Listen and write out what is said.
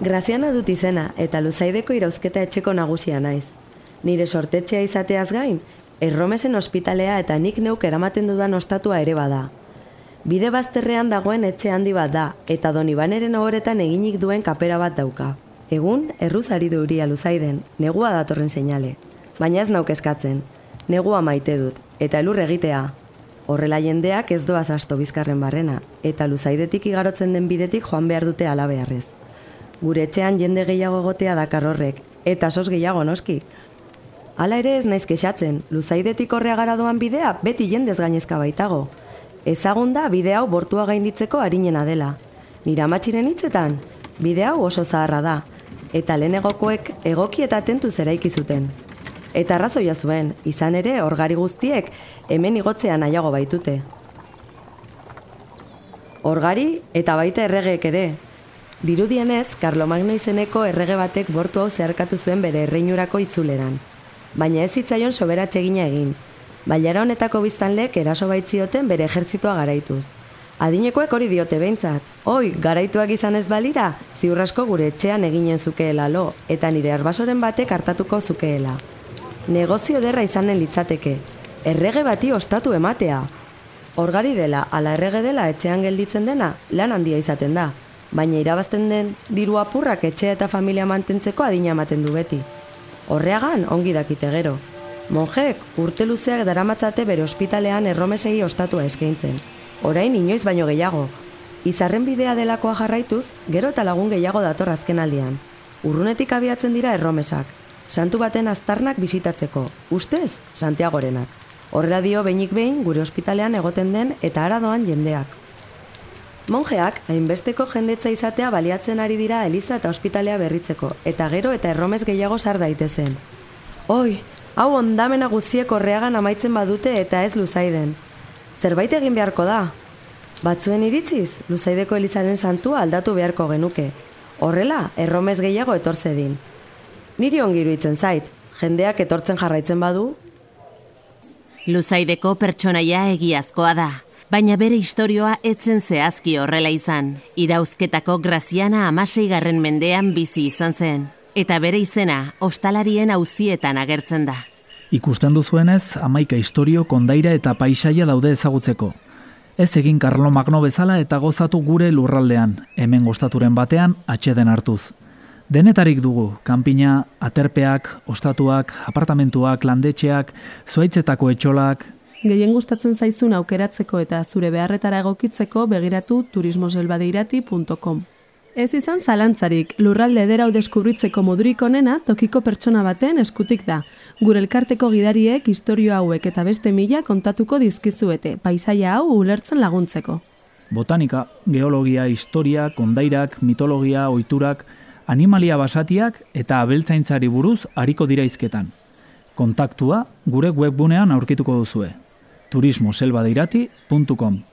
Graziana dut izena eta luzaideko irauzketa etxeko nagusia naiz. Nire sortetxea izateaz gain, erromesen ospitalea eta nik neuk eramaten dudan ostatua ere bada. Bide bazterrean dagoen etxe handi bat da, eta doni baneren ohoretan eginik duen kapera bat dauka. Egun, erruz ari du uria luzaiden, negua datorren seinale. Baina ez nauk eskatzen, negua maite dut, eta elur egitea. Horrela jendeak ez doaz asto bizkarren barrena, eta luzaidetik igarotzen den bidetik joan behar dute alabearrez. Gure etxean jende gehiago egotea dakar horrek, eta sos gehiago noski. Hala ere ez naiz kexatzen, luzaidetik horrea gara doan bidea beti jendez gainezka baitago. Ezagun da bide hau bortua gainditzeko harinena dela. Nira matxiren hitzetan, bide hau oso zaharra da, eta lehenegokoek egoki eta tentu zeraiki zuten. Eta arrazoia zuen, izan ere orgari guztiek hemen igotzean nahiago baitute. Orgari eta baita erregeek ere. Dirudienez, Magno izeneko errege batek bortu hau zeharkatu zuen bere erreinurako itzuleran. Baina ez zitzaion soberatxe egina egin. Baiara honetako biztanlek eraso baitzioten bere ejertzitoa garaituz. Adinekoek hori diote behintzat. Oi, garaituak izan ez balira, ziurrasko gure etxean eginen zukeela lo, eta nire arbasoren batek hartatuko zukeela negozio derra izanen litzateke. Errege bati ostatu ematea. Orgari dela, ala errege dela etxean gelditzen dena, lan handia izaten da. Baina irabazten den diru apurrak etxe eta familia mantentzeko adina ematen du beti. Horreagan, ongi dakite gero. Monjek, urte luzeak daramatzate bere ospitalean erromesegi ostatua eskaintzen. Orain inoiz baino gehiago. Izarren bidea delakoa jarraituz, gero eta lagun gehiago dator azken aldian. Urrunetik abiatzen dira erromesak, santu baten aztarnak bisitatzeko, ustez, Santiagorenak. Horrela dio behinik behin gure ospitalean egoten den eta aradoan jendeak. Monjeak, hainbesteko jendetza izatea baliatzen ari dira Eliza eta ospitalea berritzeko, eta gero eta erromes gehiago sar daitezen. Oi, hau ondamena guziek horreagan amaitzen badute eta ez luzaiden. Zerbait egin beharko da. Batzuen iritziz, luzaideko Elizaren santua aldatu beharko genuke. Horrela, erromes gehiago etorze din. Niri ongiru itzen zait, jendeak etortzen jarraitzen badu? Luzaideko pertsonaia egiazkoa da, baina bere historioa etzen zehazki horrela izan. Irauzketako Graziana amasei garren mendean bizi izan zen, eta bere izena ostalarien auzietan agertzen da. Ikusten duzuenez, amaika historio, kondaira eta paisaia daude ezagutzeko. Ez egin Karlo Magno bezala eta gozatu gure lurraldean, hemen gostaturen batean atxeden hartuz. Denetarik dugu, kanpina, aterpeak, ostatuak, apartamentuak, landetxeak, zuaitzetako etxolak... Gehien gustatzen zaizun aukeratzeko eta zure beharretara egokitzeko begiratu turismoselbadeirati.com. Ez izan zalantzarik, lurralde edera deskubritzeko modurik onena tokiko pertsona baten eskutik da. Gure elkarteko gidariek historio hauek eta beste mila kontatuko dizkizuete, paisaia hau ulertzen laguntzeko. Botanika, geologia, historia, kondairak, mitologia, oiturak animalia basatiak eta abeltzaintzari buruz hariko dira izketan. Kontaktua gure webgunean aurkituko duzue. turismoselbadeirati.com